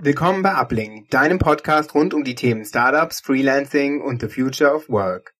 Willkommen bei Uplink, deinem Podcast rund um die Themen Startups, Freelancing und the Future of Work.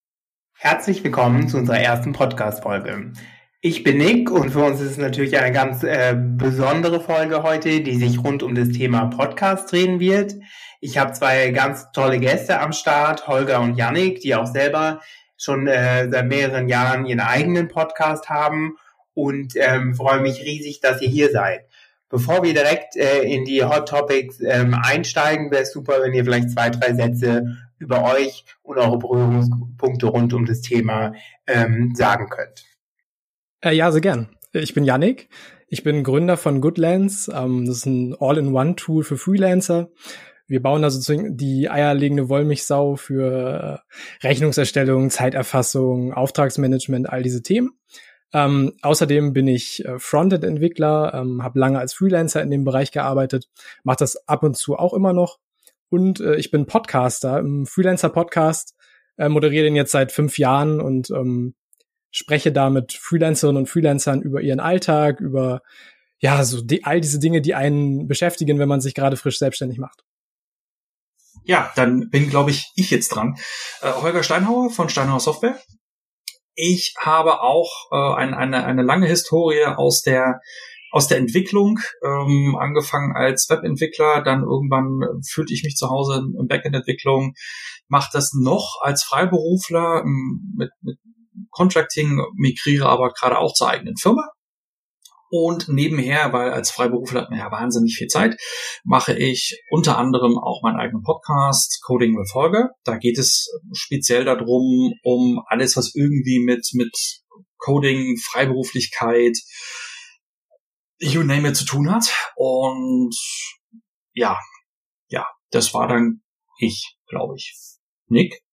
Herzlich willkommen zu unserer ersten Podcast-Folge. Ich bin Nick und für uns ist es natürlich eine ganz äh, besondere Folge heute, die sich rund um das Thema Podcast drehen wird. Ich habe zwei ganz tolle Gäste am Start, Holger und Yannick, die auch selber schon äh, seit mehreren Jahren ihren eigenen Podcast haben und ähm, freue mich riesig, dass ihr hier seid. Bevor wir direkt äh, in die Hot Topics ähm, einsteigen, wäre es super, wenn ihr vielleicht zwei, drei Sätze über euch und eure Berührungspunkte rund um das Thema ähm, sagen könnt. Äh, ja, sehr gern. Ich bin Yannick. Ich bin Gründer von Goodlands. Ähm, das ist ein All-in-One-Tool für Freelancer. Wir bauen sozusagen die eierlegende Wollmilchsau für äh, Rechnungserstellung, Zeiterfassung, Auftragsmanagement, all diese Themen. Ähm, außerdem bin ich äh, Frontend-Entwickler, ähm, habe lange als Freelancer in dem Bereich gearbeitet, mache das ab und zu auch immer noch. Und äh, ich bin Podcaster im Freelancer-Podcast, äh, moderiere den jetzt seit fünf Jahren und ähm, spreche da mit Freelancerinnen und Freelancern über ihren Alltag, über ja, so die, all diese Dinge, die einen beschäftigen, wenn man sich gerade frisch selbstständig macht. Ja, dann bin, glaube ich, ich jetzt dran. Äh, Holger Steinhauer von Steinhauer Software. Ich habe auch äh, ein, eine, eine lange Historie aus der aus der Entwicklung, ähm, angefangen als Webentwickler, dann irgendwann fühlte ich mich zu Hause in Backend-Entwicklung, mache das noch als Freiberufler ähm, mit, mit Contracting, migriere aber gerade auch zur eigenen Firma und nebenher, weil als Freiberufler hat man ja wahnsinnig viel Zeit, mache ich unter anderem auch meinen eigenen Podcast Coding with Holger. Da geht es speziell darum, um alles, was irgendwie mit, mit Coding, Freiberuflichkeit, you name it zu tun hat. Und ja, ja, das war dann ich, glaube ich. Nick?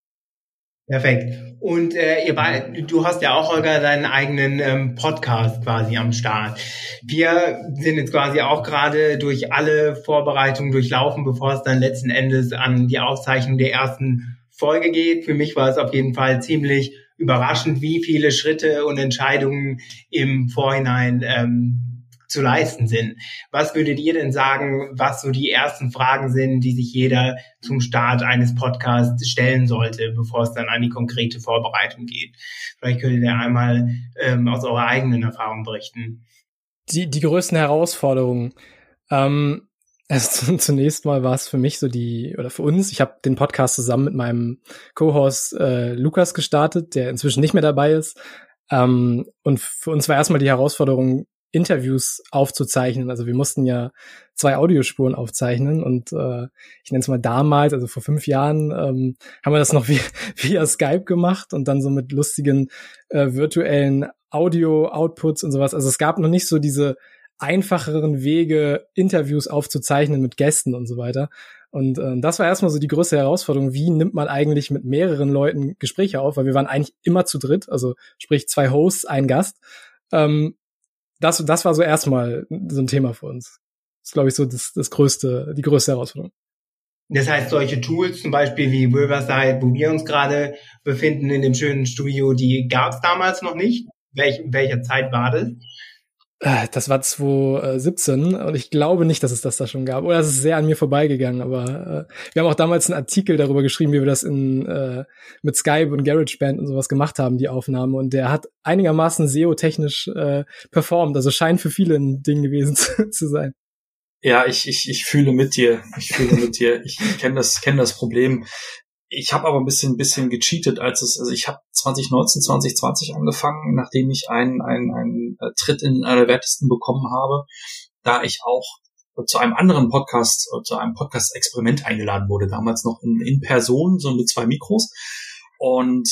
Perfekt. Und äh, ihr beide, du hast ja auch, Holger, deinen eigenen ähm, Podcast quasi am Start. Wir sind jetzt quasi auch gerade durch alle Vorbereitungen durchlaufen, bevor es dann letzten Endes an die Aufzeichnung der ersten Folge geht. Für mich war es auf jeden Fall ziemlich überraschend, wie viele Schritte und Entscheidungen im Vorhinein ähm, zu leisten sind. Was würdet ihr denn sagen, was so die ersten Fragen sind, die sich jeder zum Start eines Podcasts stellen sollte, bevor es dann an die konkrete Vorbereitung geht? Vielleicht könntet ihr einmal ähm, aus eurer eigenen Erfahrung berichten. Die, die größten Herausforderungen. Ähm, also zunächst mal war es für mich so die, oder für uns, ich habe den Podcast zusammen mit meinem Co-Host äh, Lukas gestartet, der inzwischen nicht mehr dabei ist. Ähm, und für uns war erstmal die Herausforderung, Interviews aufzuzeichnen. Also wir mussten ja zwei Audiospuren aufzeichnen und äh, ich nenne es mal damals, also vor fünf Jahren, ähm, haben wir das noch via, via Skype gemacht und dann so mit lustigen äh, virtuellen Audio-Outputs und sowas. Also es gab noch nicht so diese einfacheren Wege, Interviews aufzuzeichnen mit Gästen und so weiter. Und äh, das war erstmal so die größte Herausforderung. Wie nimmt man eigentlich mit mehreren Leuten Gespräche auf? Weil wir waren eigentlich immer zu dritt, also sprich zwei Hosts, ein Gast. Ähm, das, das war so erstmal so ein Thema für uns. Das ist, glaube ich, so das, das größte, die größte Herausforderung. Das heißt, solche Tools, zum Beispiel wie Riverside, wo wir uns gerade befinden in dem schönen Studio, die gab es damals noch nicht. Welch, welcher Zeit war das? Äh, das war 2017 und ich glaube nicht, dass es das da schon gab. Oder es ist sehr an mir vorbeigegangen, aber äh, wir haben auch damals einen Artikel darüber geschrieben, wie wir das in, äh, mit Skype und GarageBand und sowas gemacht haben, die Aufnahme. Und der hat einigermaßen SEO-technisch äh, performt. Also scheint für viele ein Ding gewesen zu, zu sein. Ja, ich, ich, ich fühle mit dir. Ich fühle mit dir. Ich kenne das, kenne das Problem. Ich habe aber ein bisschen, bisschen gecheatet, als es, also ich habe 2019, 2020 angefangen, nachdem ich einen, einen, einen äh, Tritt in einer der Wertesten bekommen habe, da ich auch zu einem anderen Podcast, äh, zu einem Podcast-Experiment eingeladen wurde, damals noch in, in Person, so mit zwei Mikros. Und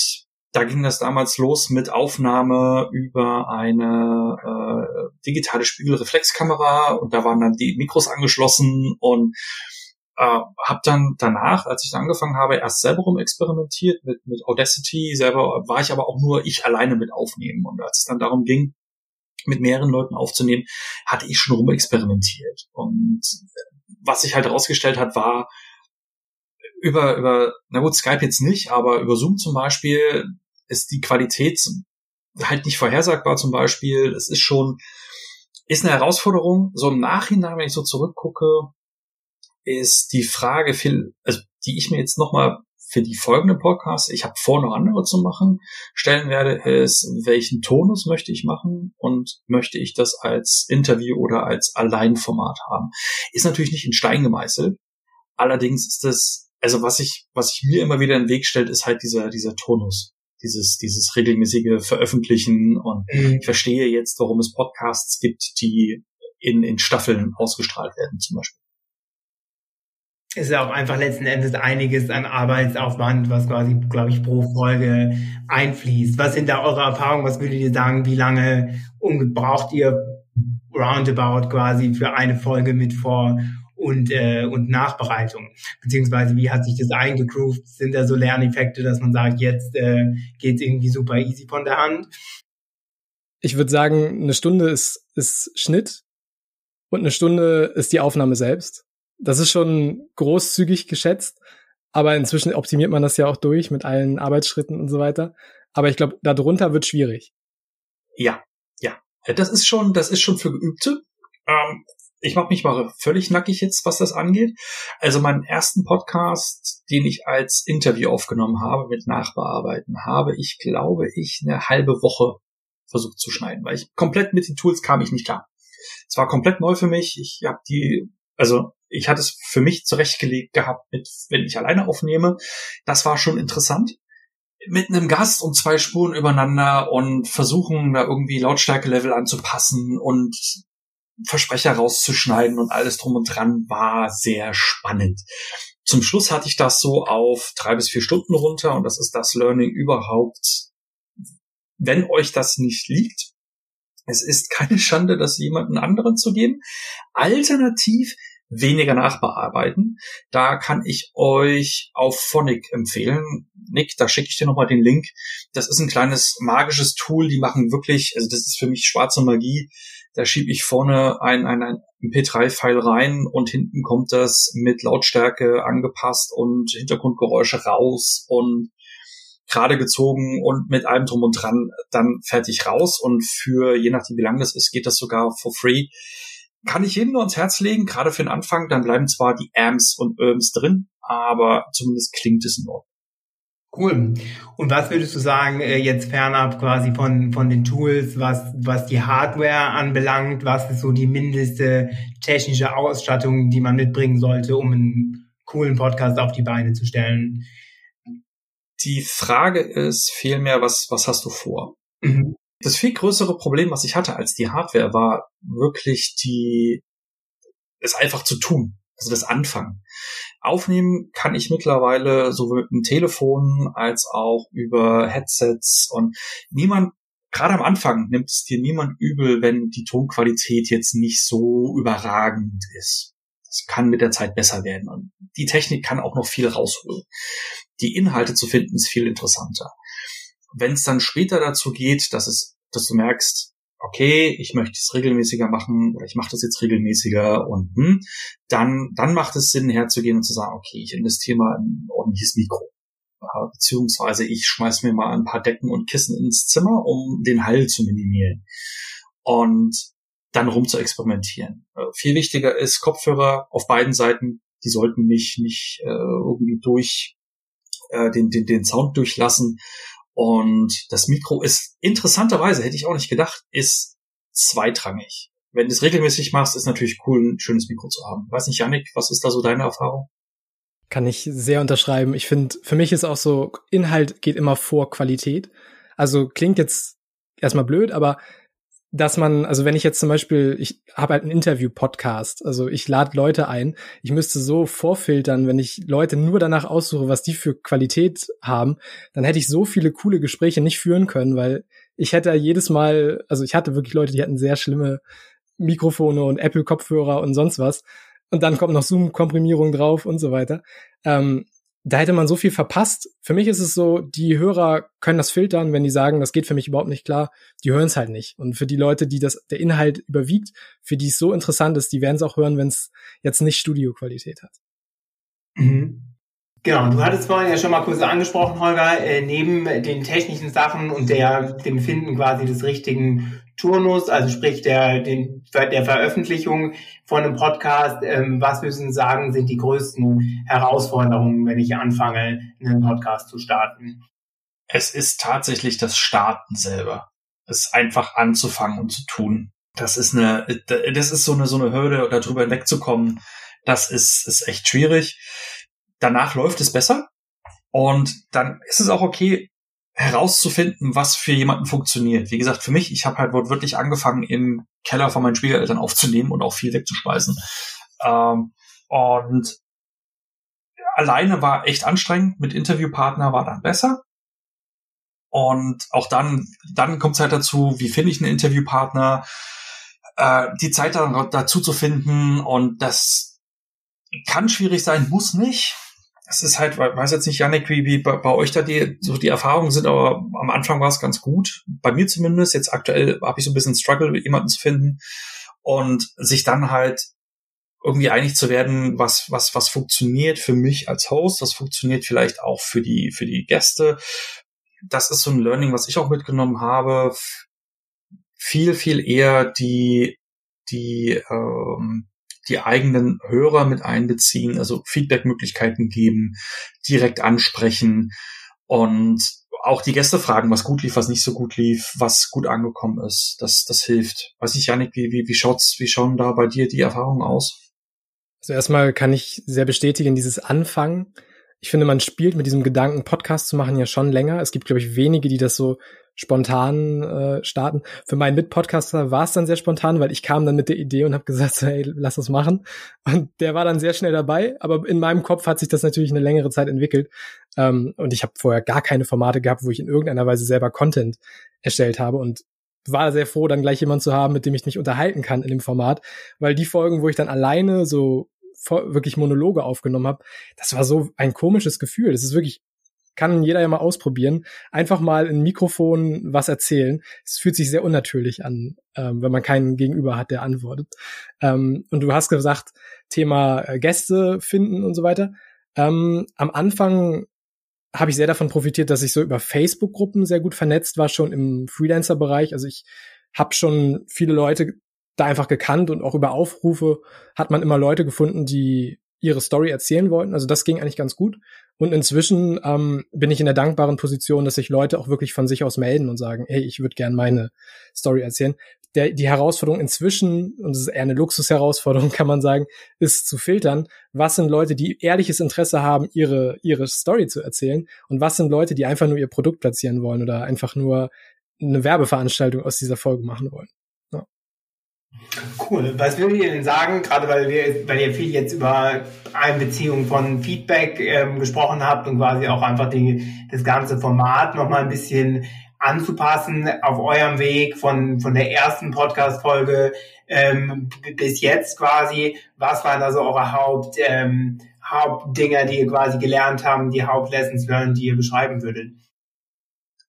da ging das damals los mit Aufnahme über eine äh, digitale Spiegelreflexkamera und da waren dann die Mikros angeschlossen und äh, habe dann danach, als ich dann angefangen habe, erst selber rumexperimentiert mit, mit Audacity. Selber war ich aber auch nur ich alleine mit aufnehmen. Und als es dann darum ging, mit mehreren Leuten aufzunehmen, hatte ich schon rumexperimentiert. Und was sich halt herausgestellt hat, war über, über, na gut, Skype jetzt nicht, aber über Zoom zum Beispiel ist die Qualität halt nicht vorhersagbar zum Beispiel. Es ist schon, ist eine Herausforderung. So im Nachhinein, wenn ich so zurückgucke, ist die Frage, viel, also die ich mir jetzt nochmal für die folgende Podcasts, ich habe vor, noch andere zu machen, stellen werde, ist, welchen Tonus möchte ich machen und möchte ich das als Interview oder als Alleinformat haben. Ist natürlich nicht in Stein gemeißelt. Allerdings ist das, also was ich, was ich mir immer wieder in den Weg stellt, ist halt dieser, dieser Tonus. Dieses, dieses regelmäßige Veröffentlichen und mhm. ich verstehe jetzt, warum es Podcasts gibt, die in, in Staffeln ausgestrahlt werden, zum Beispiel ist ja auch einfach letzten Endes einiges an Arbeitsaufwand, was quasi, glaube ich, pro Folge einfließt. Was sind da eure Erfahrungen? Was würdet ihr sagen? Wie lange braucht ihr roundabout quasi für eine Folge mit Vor- und, äh, und Nachbereitung? Beziehungsweise wie hat sich das eingegroovt? Sind da so Lerneffekte, dass man sagt, jetzt äh, geht irgendwie super easy von der Hand? Ich würde sagen, eine Stunde ist, ist Schnitt und eine Stunde ist die Aufnahme selbst das ist schon großzügig geschätzt, aber inzwischen optimiert man das ja auch durch mit allen Arbeitsschritten und so weiter. Aber ich glaube, darunter wird schwierig. Ja, ja. Das ist schon, das ist schon für Geübte. Ähm, ich mache mich mal völlig nackig jetzt, was das angeht. Also meinen ersten Podcast, den ich als Interview aufgenommen habe mit Nachbearbeiten, habe ich, glaube ich, eine halbe Woche versucht zu schneiden, weil ich komplett mit den Tools kam ich nicht klar. Es war komplett neu für mich. Ich habe die, also ich hatte es für mich zurechtgelegt gehabt, mit, wenn ich alleine aufnehme. Das war schon interessant. Mit einem Gast und zwei Spuren übereinander und versuchen, da irgendwie Lautstärke-Level anzupassen und Versprecher rauszuschneiden und alles drum und dran war sehr spannend. Zum Schluss hatte ich das so auf drei bis vier Stunden runter und das ist das Learning überhaupt. Wenn euch das nicht liegt, es ist keine Schande, das jemanden anderen zu geben. Alternativ weniger nachbearbeiten. Da kann ich euch auf Phonic empfehlen. Nick, da schicke ich dir nochmal den Link. Das ist ein kleines magisches Tool, die machen wirklich, also das ist für mich schwarze Magie. Da schiebe ich vorne ein, ein, ein MP3-File rein und hinten kommt das mit Lautstärke angepasst und Hintergrundgeräusche raus und gerade gezogen und mit allem drum und dran dann fertig raus. Und für, je nachdem wie lang das ist, geht das sogar for free kann ich jedem nur ans Herz legen, gerade für den Anfang. Dann bleiben zwar die Amps und Irms drin, aber zumindest klingt es in Ordnung. Cool. Und was würdest du sagen, äh, jetzt fernab quasi von, von den Tools, was, was die Hardware anbelangt, was ist so die mindeste technische Ausstattung, die man mitbringen sollte, um einen coolen Podcast auf die Beine zu stellen? Die Frage ist vielmehr, was, was hast du vor? Mhm. Das viel größere Problem, was ich hatte als die Hardware, war wirklich die, es einfach zu tun. Also das Anfangen. Aufnehmen kann ich mittlerweile sowohl mit dem Telefon als auch über Headsets und niemand, gerade am Anfang nimmt es dir niemand übel, wenn die Tonqualität jetzt nicht so überragend ist. Das kann mit der Zeit besser werden und die Technik kann auch noch viel rausholen. Die Inhalte zu finden ist viel interessanter. Wenn es dann später dazu geht, dass es, dass du merkst, okay, ich möchte es regelmäßiger machen oder ich mache das jetzt regelmäßiger und hm, dann, dann macht es Sinn herzugehen und zu sagen, okay, ich investiere mal ein ordentliches Mikro. Beziehungsweise ich schmeiß mir mal ein paar Decken und Kissen ins Zimmer, um den Hall zu minimieren. Und dann rum zu experimentieren. Äh, viel wichtiger ist Kopfhörer auf beiden Seiten, die sollten nicht, nicht äh, irgendwie durch äh, den, den, den Sound durchlassen und das Mikro ist interessanterweise, hätte ich auch nicht gedacht, ist zweitrangig. Wenn du es regelmäßig machst, ist natürlich cool, ein schönes Mikro zu haben. Weiß nicht, Janik, was ist da so deine Erfahrung? Kann ich sehr unterschreiben. Ich finde, für mich ist auch so, Inhalt geht immer vor Qualität. Also klingt jetzt erstmal blöd, aber dass man, also wenn ich jetzt zum Beispiel, ich habe halt einen Interview-Podcast, also ich lade Leute ein, ich müsste so vorfiltern, wenn ich Leute nur danach aussuche, was die für Qualität haben, dann hätte ich so viele coole Gespräche nicht führen können, weil ich hätte jedes Mal, also ich hatte wirklich Leute, die hatten sehr schlimme Mikrofone und Apple-Kopfhörer und sonst was. Und dann kommt noch Zoom-Komprimierung drauf und so weiter. Ähm, da hätte man so viel verpasst. Für mich ist es so, die Hörer können das filtern, wenn die sagen, das geht für mich überhaupt nicht klar, die hören es halt nicht. Und für die Leute, die das, der Inhalt überwiegt, für die es so interessant ist, die werden es auch hören, wenn es jetzt nicht Studioqualität hat. Mhm. Genau, du hattest vorhin ja schon mal kurz angesprochen, Holger, äh, neben den technischen Sachen und der, dem Finden quasi des richtigen Turnus, also sprich der, den, der Veröffentlichung von einem Podcast, ähm, was müssen Sie sagen, sind die größten Herausforderungen, wenn ich anfange, einen Podcast zu starten? Es ist tatsächlich das Starten selber. Es einfach anzufangen und zu tun. Das ist eine, das ist so eine, so eine Hürde, darüber hinwegzukommen. Das ist, ist echt schwierig danach läuft es besser und dann ist es auch okay, herauszufinden, was für jemanden funktioniert. Wie gesagt, für mich, ich habe halt wirklich angefangen, im Keller von meinen Schwiegereltern aufzunehmen und auch viel wegzuspeisen. Ähm, und alleine war echt anstrengend, mit Interviewpartner war dann besser. Und auch dann, dann kommt es halt dazu, wie finde ich einen Interviewpartner, äh, die Zeit dazu zu finden und das kann schwierig sein, muss nicht es ist halt, weiß jetzt nicht, Janik, wie, wie bei, euch da die, so die Erfahrungen sind, aber am Anfang war es ganz gut. Bei mir zumindest. Jetzt aktuell habe ich so ein bisschen Struggle, jemanden zu finden und sich dann halt irgendwie einig zu werden, was, was, was funktioniert für mich als Host, was funktioniert vielleicht auch für die, für die Gäste. Das ist so ein Learning, was ich auch mitgenommen habe. Viel, viel eher die, die, ähm, die eigenen Hörer mit einbeziehen, also Feedbackmöglichkeiten geben, direkt ansprechen und auch die Gäste fragen, was gut lief, was nicht so gut lief, was gut angekommen ist. Das, das hilft. Weiß ich, Janik, wie, wie, wie schaut's, wie schauen da bei dir die Erfahrungen aus? Also erstmal kann ich sehr bestätigen, dieses Anfangen. Ich finde, man spielt mit diesem Gedanken, Podcast zu machen, ja schon länger. Es gibt, glaube ich, wenige, die das so spontan äh, starten. Für meinen Mitpodcaster war es dann sehr spontan, weil ich kam dann mit der Idee und habe gesagt, so, hey, lass das machen. Und der war dann sehr schnell dabei, aber in meinem Kopf hat sich das natürlich eine längere Zeit entwickelt. Ähm, und ich habe vorher gar keine Formate gehabt, wo ich in irgendeiner Weise selber Content erstellt habe und war sehr froh, dann gleich jemand zu haben, mit dem ich mich unterhalten kann in dem Format, weil die Folgen, wo ich dann alleine so wirklich Monologe aufgenommen habe, das war so ein komisches Gefühl. Das ist wirklich kann jeder ja mal ausprobieren. Einfach mal in Mikrofon was erzählen. Es fühlt sich sehr unnatürlich an, ähm, wenn man keinen Gegenüber hat, der antwortet. Ähm, und du hast gesagt, Thema äh, Gäste finden und so weiter. Ähm, am Anfang habe ich sehr davon profitiert, dass ich so über Facebook-Gruppen sehr gut vernetzt war, schon im Freelancer-Bereich. Also ich habe schon viele Leute da einfach gekannt und auch über Aufrufe hat man immer Leute gefunden, die ihre Story erzählen wollten. Also das ging eigentlich ganz gut. Und inzwischen ähm, bin ich in der dankbaren Position, dass sich Leute auch wirklich von sich aus melden und sagen, hey, ich würde gern meine Story erzählen. Der, die Herausforderung inzwischen, und das ist eher eine Luxusherausforderung, kann man sagen, ist zu filtern, was sind Leute, die ehrliches Interesse haben, ihre, ihre Story zu erzählen und was sind Leute, die einfach nur ihr Produkt platzieren wollen oder einfach nur eine Werbeveranstaltung aus dieser Folge machen wollen. Cool. Was würdet ihr denn sagen, gerade weil wir, weil ihr viel jetzt über Einbeziehung von Feedback ähm, gesprochen habt und quasi auch einfach die, das ganze Format nochmal ein bisschen anzupassen auf eurem Weg von, von der ersten Podcast-Folge ähm, bis jetzt quasi. Was waren da so eure Haupt, ähm, Hauptdinger, die ihr quasi gelernt habt, die Hauptlessons learned, die ihr beschreiben würdet?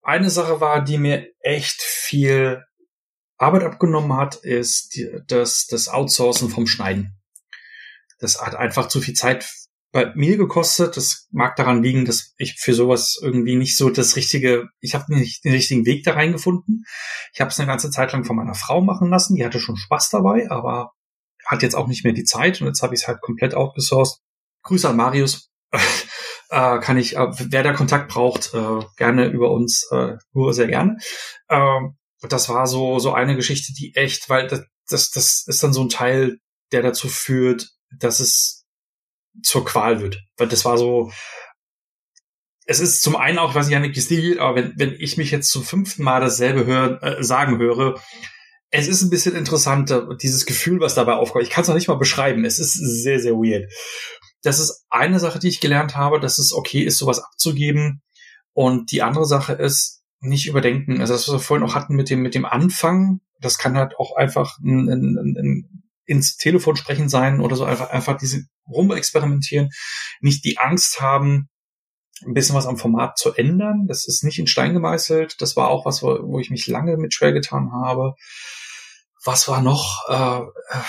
Eine Sache war, die mir echt viel Arbeit abgenommen hat, ist die, das, das Outsourcen vom Schneiden. Das hat einfach zu viel Zeit bei mir gekostet. Das mag daran liegen, dass ich für sowas irgendwie nicht so das richtige, ich habe nicht den richtigen Weg da reingefunden. Ich habe es eine ganze Zeit lang von meiner Frau machen lassen. Die hatte schon Spaß dabei, aber hat jetzt auch nicht mehr die Zeit und jetzt habe ich es halt komplett outgesourced. Grüße an Marius. äh, kann ich, äh, wer da Kontakt braucht, äh, gerne über uns, äh, nur sehr gerne. Ähm, das war so, so eine Geschichte, die echt, weil das, das, das ist dann so ein Teil, der dazu führt, dass es zur Qual wird. Weil das war so, es ist zum einen auch, ich nicht Stil, aber wenn, wenn ich mich jetzt zum fünften Mal dasselbe hör, äh, sagen höre, es ist ein bisschen interessanter, dieses Gefühl, was dabei aufkommt. Ich kann es noch nicht mal beschreiben. Es ist sehr, sehr weird. Das ist eine Sache, die ich gelernt habe, dass es okay ist, sowas abzugeben. Und die andere Sache ist, nicht überdenken. Also das, was wir vorhin auch hatten mit dem, mit dem Anfang, das kann halt auch einfach ein, ein, ein, ins Telefon sprechen sein oder so einfach, einfach diese rumexperimentieren, nicht die Angst haben, ein bisschen was am Format zu ändern. Das ist nicht in Stein gemeißelt. Das war auch was, wo, wo ich mich lange mit schwer getan habe. Was war noch? Äh, äh,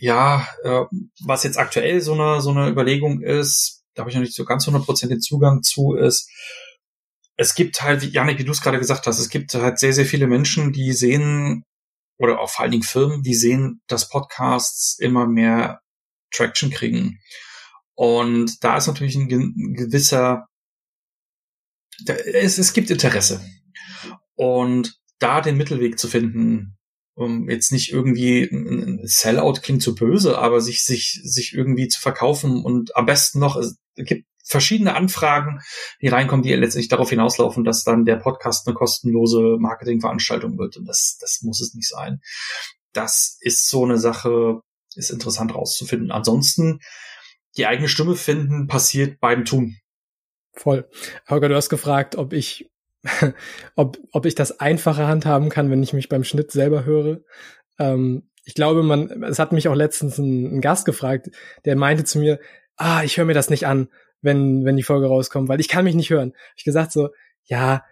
ja, äh, was jetzt aktuell so eine so eine Überlegung ist, da habe ich noch nicht so ganz 100% den Zugang zu, ist, es gibt halt, wie Janik, wie du es gerade gesagt hast, es gibt halt sehr, sehr viele Menschen, die sehen, oder auch vor allen Dingen Firmen, die sehen, dass Podcasts immer mehr Traction kriegen. Und da ist natürlich ein, gewisser, es, es gibt Interesse. Und da den Mittelweg zu finden, um jetzt nicht irgendwie ein Sellout klingt zu böse, aber sich, sich, sich irgendwie zu verkaufen und am besten noch, es gibt verschiedene Anfragen, die reinkommen, die letztlich darauf hinauslaufen, dass dann der Podcast eine kostenlose Marketingveranstaltung wird. Und das, das muss es nicht sein. Das ist so eine Sache, ist interessant rauszufinden. Ansonsten, die eigene Stimme finden passiert beim Tun. Voll. Holger, du hast gefragt, ob ich, ob, ob ich das einfache handhaben kann, wenn ich mich beim Schnitt selber höre. Ähm, ich glaube, man, es hat mich auch letztens ein, ein Gast gefragt, der meinte zu mir, ah, ich höre mir das nicht an wenn, wenn die Folge rauskommt, weil ich kann mich nicht hören. Ich gesagt so, ja,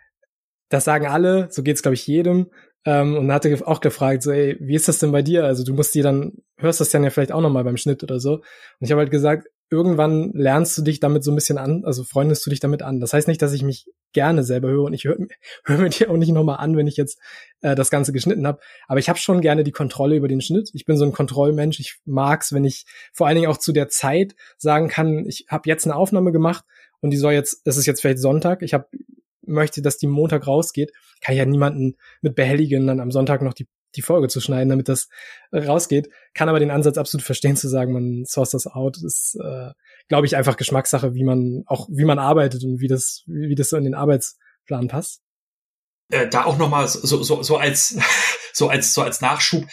das sagen alle, so geht's glaube ich jedem. Ähm, und hatte auch gefragt, so, ey, wie ist das denn bei dir? Also du musst dir dann, hörst das dann ja vielleicht auch nochmal beim Schnitt oder so. Und ich habe halt gesagt, irgendwann lernst du dich damit so ein bisschen an, also freundest du dich damit an. Das heißt nicht, dass ich mich gerne selber höre und ich höre hör mir dir auch nicht nochmal an, wenn ich jetzt äh, das Ganze geschnitten habe. Aber ich habe schon gerne die Kontrolle über den Schnitt. Ich bin so ein Kontrollmensch. Ich mag's, wenn ich vor allen Dingen auch zu der Zeit sagen kann, ich habe jetzt eine Aufnahme gemacht und die soll jetzt, das ist jetzt vielleicht Sonntag, ich habe möchte, dass die Montag rausgeht, kann ich ja niemanden mit behelligen, dann am Sonntag noch die die Folge zu schneiden, damit das rausgeht. Kann aber den Ansatz absolut verstehen zu sagen, man source das out. ist, äh, glaube ich, einfach Geschmackssache, wie man auch, wie man arbeitet und wie das, wie das so in den Arbeitsplan passt. Äh, da auch nochmal so, so, so als, so als, so als Nachschub.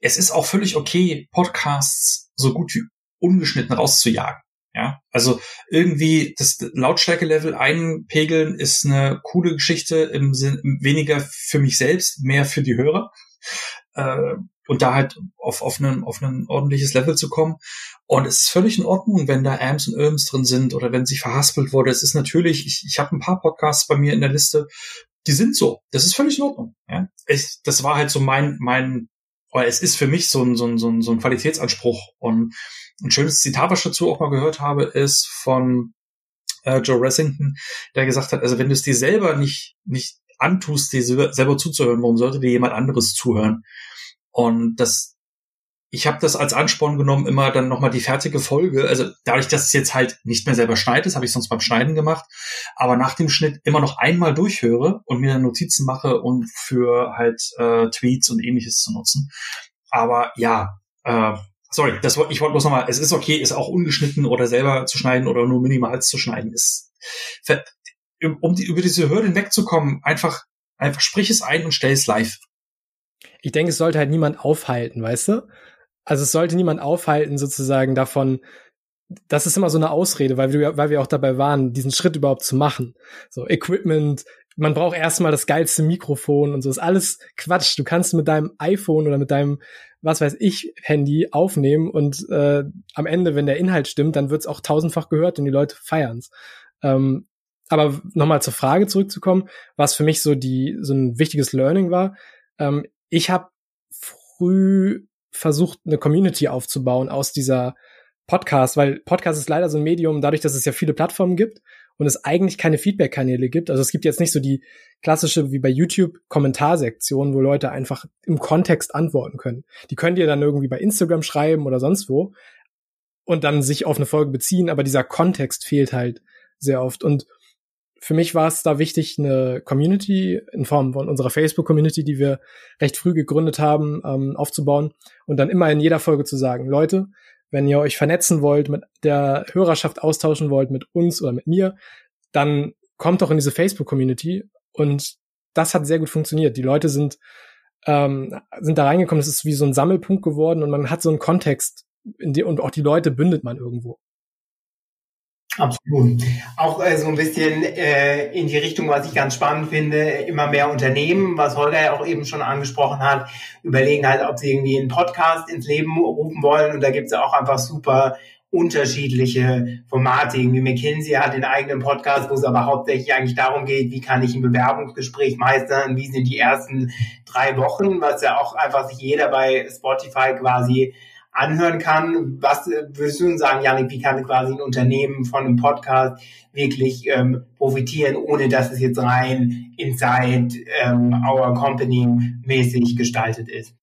Es ist auch völlig okay, Podcasts so gut wie ungeschnitten rauszujagen. Ja, also irgendwie das Lautstärke-Level einpegeln ist eine coole Geschichte im Sinn weniger für mich selbst, mehr für die Hörer äh, und da halt auf, auf, einen, auf ein ordentliches Level zu kommen. Und es ist völlig in Ordnung, wenn da Amps und Irms drin sind oder wenn sie verhaspelt wurde. Es ist natürlich, ich, ich habe ein paar Podcasts bei mir in der Liste, die sind so. Das ist völlig in Ordnung. Ja? Ich, das war halt so mein, mein, oder es ist für mich so ein, so ein, so ein, so ein Qualitätsanspruch. Und ein schönes Zitat, was ich dazu auch mal gehört habe, ist von äh, Joe Ressington, der gesagt hat, also wenn du es dir selber nicht, nicht antust, dir selber zuzuhören, warum sollte dir jemand anderes zuhören? Und das, ich habe das als Ansporn genommen, immer dann nochmal die fertige Folge, also dadurch, dass es jetzt halt nicht mehr selber schneidet, habe ich sonst beim Schneiden gemacht, aber nach dem Schnitt immer noch einmal durchhöre und mir dann Notizen mache und für halt äh, Tweets und ähnliches zu nutzen. Aber ja, äh, sorry, das, ich wollte bloß nochmal, es ist okay, ist auch ungeschnitten oder selber zu schneiden oder nur minimal zu schneiden, ist um die, über diese Hürde wegzukommen, einfach, einfach sprich es ein und stell es live. Ich denke, es sollte halt niemand aufhalten, weißt du? Also es sollte niemand aufhalten, sozusagen davon, das ist immer so eine Ausrede, weil wir, weil wir auch dabei waren, diesen Schritt überhaupt zu machen. So Equipment, man braucht erstmal das geilste Mikrofon und so ist alles Quatsch. Du kannst mit deinem iPhone oder mit deinem, was weiß ich, Handy aufnehmen und äh, am Ende, wenn der Inhalt stimmt, dann wird's auch tausendfach gehört und die Leute feiern's. Ähm, aber nochmal zur Frage zurückzukommen, was für mich so die so ein wichtiges Learning war. Ähm, ich habe früh versucht, eine Community aufzubauen aus dieser Podcast, weil Podcast ist leider so ein Medium, dadurch, dass es ja viele Plattformen gibt und es eigentlich keine Feedback-Kanäle gibt. Also es gibt jetzt nicht so die klassische wie bei YouTube Kommentarsektion, wo Leute einfach im Kontext antworten können. Die können dir dann irgendwie bei Instagram schreiben oder sonst wo und dann sich auf eine Folge beziehen, aber dieser Kontext fehlt halt sehr oft. Und für mich war es da wichtig, eine Community in Form von unserer Facebook-Community, die wir recht früh gegründet haben, ähm, aufzubauen und dann immer in jeder Folge zu sagen, Leute, wenn ihr euch vernetzen wollt, mit der Hörerschaft austauschen wollt, mit uns oder mit mir, dann kommt doch in diese Facebook-Community und das hat sehr gut funktioniert. Die Leute sind, ähm, sind da reingekommen, es ist wie so ein Sammelpunkt geworden und man hat so einen Kontext in die, und auch die Leute bündet man irgendwo. Absolut. Auch äh, so ein bisschen äh, in die Richtung, was ich ganz spannend finde, immer mehr Unternehmen, was Holger ja auch eben schon angesprochen hat, überlegen halt, ob sie irgendwie einen Podcast ins Leben rufen wollen. Und da gibt's ja auch einfach super unterschiedliche Formate. Irgendwie McKinsey hat den eigenen Podcast, wo es aber hauptsächlich eigentlich darum geht, wie kann ich ein Bewerbungsgespräch meistern, wie sind die ersten drei Wochen, was ja auch einfach sich jeder bei Spotify quasi anhören kann. Was würdest du sagen, Janik, wie kann quasi ein Unternehmen von einem Podcast wirklich ähm, profitieren, ohne dass es jetzt rein inside ähm, our company mäßig gestaltet ist?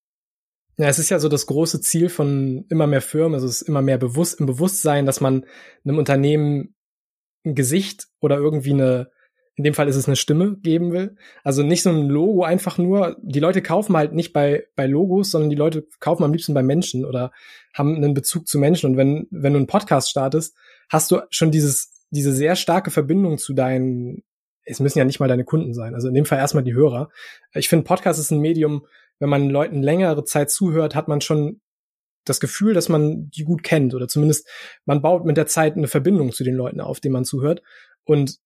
Ja, es ist ja so das große Ziel von immer mehr Firmen, also es ist immer mehr bewusst im Bewusstsein, dass man einem Unternehmen ein Gesicht oder irgendwie eine, in dem Fall ist es eine Stimme geben will. Also nicht so ein Logo einfach nur. Die Leute kaufen halt nicht bei, bei Logos, sondern die Leute kaufen am liebsten bei Menschen oder haben einen Bezug zu Menschen. Und wenn, wenn du einen Podcast startest, hast du schon dieses, diese sehr starke Verbindung zu deinen, es müssen ja nicht mal deine Kunden sein. Also in dem Fall erstmal die Hörer. Ich finde, Podcast ist ein Medium, wenn man Leuten längere Zeit zuhört, hat man schon das Gefühl, dass man die gut kennt oder zumindest man baut mit der Zeit eine Verbindung zu den Leuten auf, denen man zuhört. Und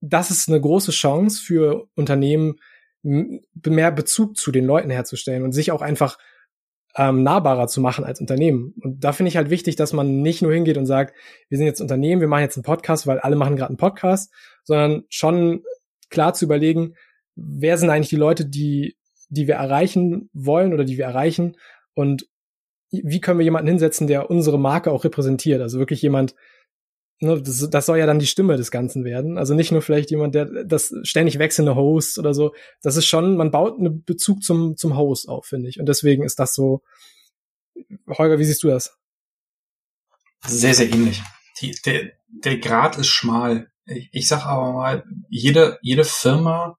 das ist eine große Chance für Unternehmen, mehr Bezug zu den Leuten herzustellen und sich auch einfach ähm, nahbarer zu machen als Unternehmen. Und da finde ich halt wichtig, dass man nicht nur hingeht und sagt, wir sind jetzt Unternehmen, wir machen jetzt einen Podcast, weil alle machen gerade einen Podcast, sondern schon klar zu überlegen, wer sind eigentlich die Leute, die die wir erreichen wollen oder die wir erreichen und wie können wir jemanden hinsetzen, der unsere Marke auch repräsentiert? Also wirklich jemand, ne, das, das soll ja dann die Stimme des Ganzen werden. Also nicht nur vielleicht jemand, der das ständig wechselnde Host oder so. Das ist schon, man baut einen Bezug zum, zum Host auf, finde ich. Und deswegen ist das so. Holger, wie siehst du das? Sehr, sehr ähnlich. Die, der, der Grad ist schmal. Ich, ich sag aber mal, jede, jede Firma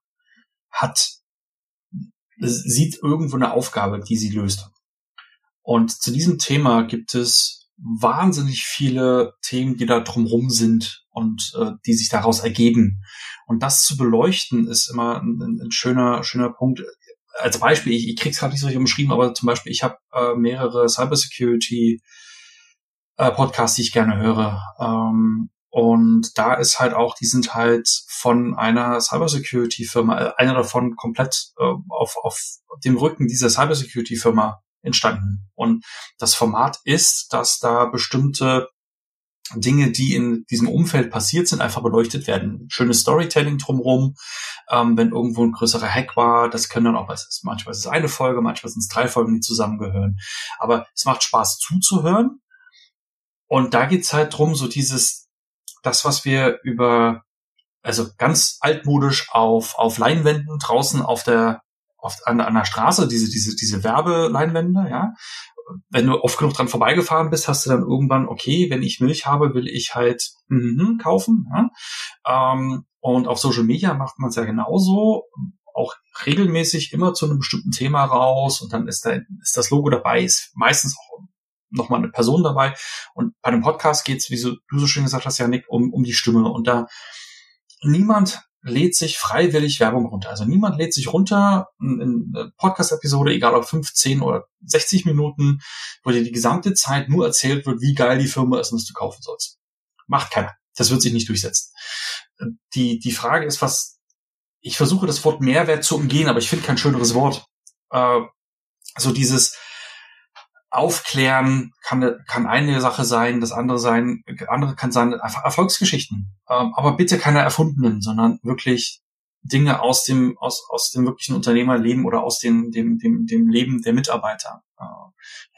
hat sieht irgendwo eine Aufgabe, die sie löst. Und zu diesem Thema gibt es wahnsinnig viele Themen, die da drumrum sind und äh, die sich daraus ergeben. Und das zu beleuchten ist immer ein, ein schöner, schöner Punkt. Als Beispiel, ich, ich krieg's gerade nicht so richtig umschrieben, aber zum Beispiel, ich habe äh, mehrere Cybersecurity äh, Podcasts, die ich gerne höre. Ähm, und da ist halt auch, die sind halt von einer Cybersecurity-Firma, äh, einer davon komplett äh, auf, auf dem Rücken dieser Cybersecurity-Firma entstanden. Und das Format ist, dass da bestimmte Dinge, die in diesem Umfeld passiert sind, einfach beleuchtet werden. Schönes Storytelling drumherum. Ähm, wenn irgendwo ein größerer Hack war, das können dann auch, es ist, manchmal ist es eine Folge, manchmal sind es drei Folgen, die zusammengehören. Aber es macht Spaß zuzuhören. Und da geht's halt drum, so dieses, das, was wir über, also ganz altmodisch auf, auf Leinwänden draußen auf der, auf, an, an der Straße, diese, diese, diese Werbeleinwände, ja. Wenn du oft genug dran vorbeigefahren bist, hast du dann irgendwann, okay, wenn ich Milch habe, will ich halt mm, kaufen. Ja? Ähm, und auf Social Media macht man es ja genauso auch regelmäßig immer zu einem bestimmten Thema raus und dann ist da ist das Logo dabei, ist meistens auch nochmal eine Person dabei. Und bei einem Podcast geht es, wie so, du so schön gesagt hast, Janik, um, um die Stimme. Und da niemand lädt sich freiwillig Werbung runter. Also niemand lädt sich runter in Podcast-Episode, egal ob 15 oder 60 Minuten, wo dir die gesamte Zeit nur erzählt wird, wie geil die Firma ist und was du kaufen sollst. Macht keiner. Das wird sich nicht durchsetzen. Die, die Frage ist, was, ich versuche das Wort Mehrwert zu umgehen, aber ich finde kein schöneres Wort. Äh, so dieses, Aufklären kann, kann eine Sache sein, das andere sein, andere kann sein Erfolgsgeschichten. Ähm, aber bitte keine erfundenen, sondern wirklich Dinge aus dem, aus, aus dem wirklichen Unternehmerleben oder aus dem, dem, dem, dem Leben der Mitarbeiter. Äh,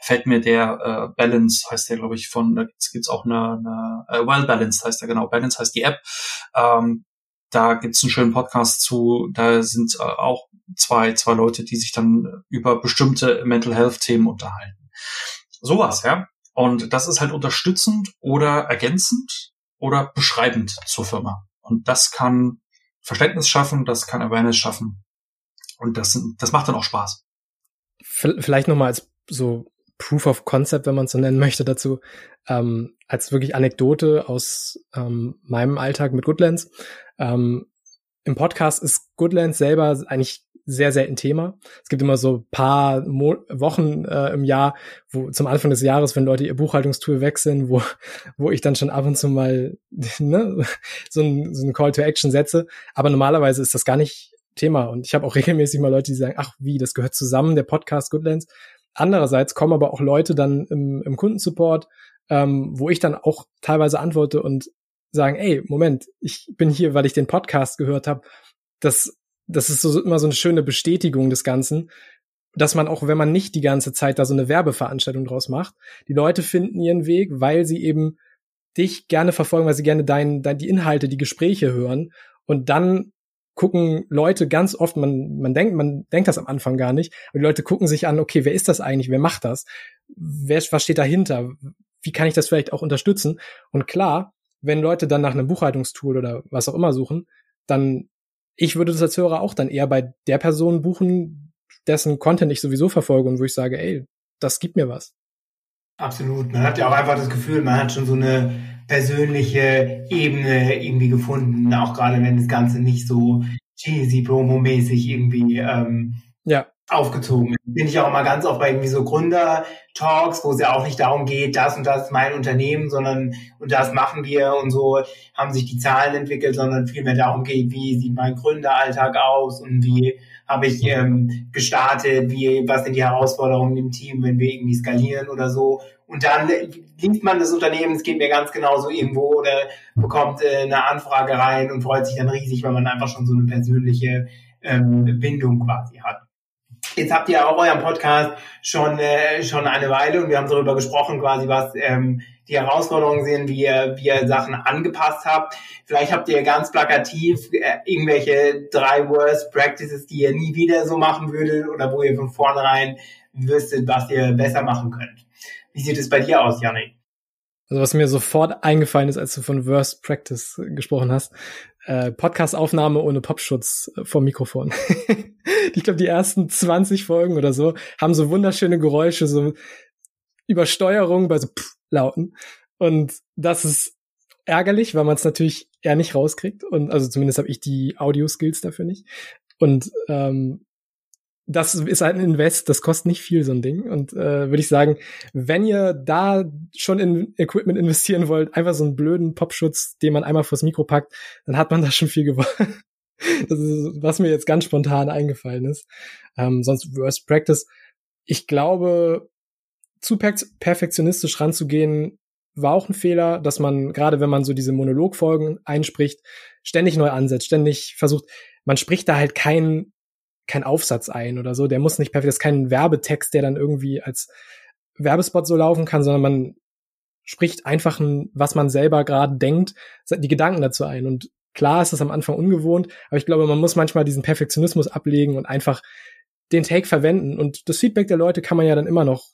fällt mir der äh, Balance, heißt der, glaube ich, von, da gibt's, auch eine, eine äh, Well Balance heißt der, genau, Balance heißt die App. Ähm, da gibt's einen schönen Podcast zu, da sind äh, auch zwei, zwei Leute, die sich dann über bestimmte Mental Health Themen unterhalten. Sowas, ja. Und das ist halt unterstützend oder ergänzend oder beschreibend zur Firma. Und das kann Verständnis schaffen, das kann Awareness schaffen. Und das, das macht dann auch Spaß. Vielleicht nochmal als so Proof of Concept, wenn man es so nennen möchte, dazu, ähm, als wirklich Anekdote aus ähm, meinem Alltag mit Goodlands. Ähm, Im Podcast ist Goodlands selber eigentlich sehr selten Thema. Es gibt immer so paar Mo Wochen äh, im Jahr, wo zum Anfang des Jahres, wenn Leute ihr Buchhaltungstool wechseln, wo, wo ich dann schon ab und zu mal ne, so, ein, so ein Call to Action setze. Aber normalerweise ist das gar nicht Thema. Und ich habe auch regelmäßig mal Leute, die sagen, ach wie, das gehört zusammen, der Podcast Goodlands. Andererseits kommen aber auch Leute dann im, im Kundensupport, ähm, wo ich dann auch teilweise antworte und sagen, ey, Moment, ich bin hier, weil ich den Podcast gehört habe. Das das ist so immer so eine schöne Bestätigung des Ganzen. dass man auch, wenn man nicht die ganze Zeit da so eine Werbeveranstaltung draus macht, die Leute finden ihren Weg, weil sie eben dich gerne verfolgen, weil sie gerne dein, dein, die Inhalte, die Gespräche hören und dann gucken Leute ganz oft, man, man denkt, man denkt das am Anfang gar nicht, aber die Leute gucken sich an, okay, wer ist das eigentlich? Wer macht das? Wer, was steht dahinter? Wie kann ich das vielleicht auch unterstützen? Und klar, wenn Leute dann nach einem Buchhaltungstool oder was auch immer suchen, dann, ich würde das als Hörer auch dann eher bei der Person buchen, dessen Content ich sowieso verfolge und wo ich sage, ey, das gibt mir was. Absolut. Man hat ja auch einfach das Gefühl, man hat schon so eine persönliche Ebene irgendwie gefunden, auch gerade wenn das Ganze nicht so cheesy promo-mäßig irgendwie ähm, ja. Aufgezogen. Bin ich auch mal ganz oft bei irgendwie so Gründer-Talks, wo es ja auch nicht darum geht, das und das ist mein Unternehmen, sondern und das machen wir und so haben sich die Zahlen entwickelt, sondern vielmehr darum geht, wie sieht mein Gründeralltag aus und wie habe ich ähm, gestartet, wie, was sind die Herausforderungen im Team, wenn wir irgendwie skalieren oder so. Und dann liest man das Unternehmen, es geht mir ganz genauso irgendwo oder bekommt äh, eine Anfrage rein und freut sich dann riesig, weil man einfach schon so eine persönliche ähm, Bindung quasi hat. Jetzt habt ihr auch euren Podcast schon äh, schon eine Weile und wir haben darüber gesprochen, quasi was ähm, die Herausforderungen sind, wie ihr, wie ihr Sachen angepasst habt. Vielleicht habt ihr ganz plakativ äh, irgendwelche drei Worst Practices, die ihr nie wieder so machen würdet oder wo ihr von vornherein wüsstet, was ihr besser machen könnt. Wie sieht es bei dir aus, Janik? Also was mir sofort eingefallen ist, als du von Worst Practice gesprochen hast, äh, Podcast-Aufnahme ohne Popschutz äh, vom Mikrofon. ich glaube, die ersten 20 Folgen oder so haben so wunderschöne Geräusche, so Übersteuerung bei so Pff Lauten. Und das ist ärgerlich, weil man es natürlich eher nicht rauskriegt. Und also zumindest habe ich die Audio-Skills dafür nicht. Und ähm, das ist halt ein Invest, das kostet nicht viel, so ein Ding. Und äh, würde ich sagen, wenn ihr da schon in Equipment investieren wollt, einfach so einen blöden Popschutz, den man einmal vors Mikro packt, dann hat man da schon viel gewonnen. Das ist, was mir jetzt ganz spontan eingefallen ist. Ähm, sonst Worst Practice. Ich glaube, zu per perfektionistisch ranzugehen, war auch ein Fehler, dass man, gerade wenn man so diese Monologfolgen einspricht, ständig neu ansetzt, ständig versucht, man spricht da halt keinen kein Aufsatz ein oder so, der muss nicht perfekt, das ist kein Werbetext, der dann irgendwie als Werbespot so laufen kann, sondern man spricht einfach ein, was man selber gerade denkt, die Gedanken dazu ein. Und klar ist das am Anfang ungewohnt, aber ich glaube, man muss manchmal diesen Perfektionismus ablegen und einfach den Take verwenden. Und das Feedback der Leute kann man ja dann immer noch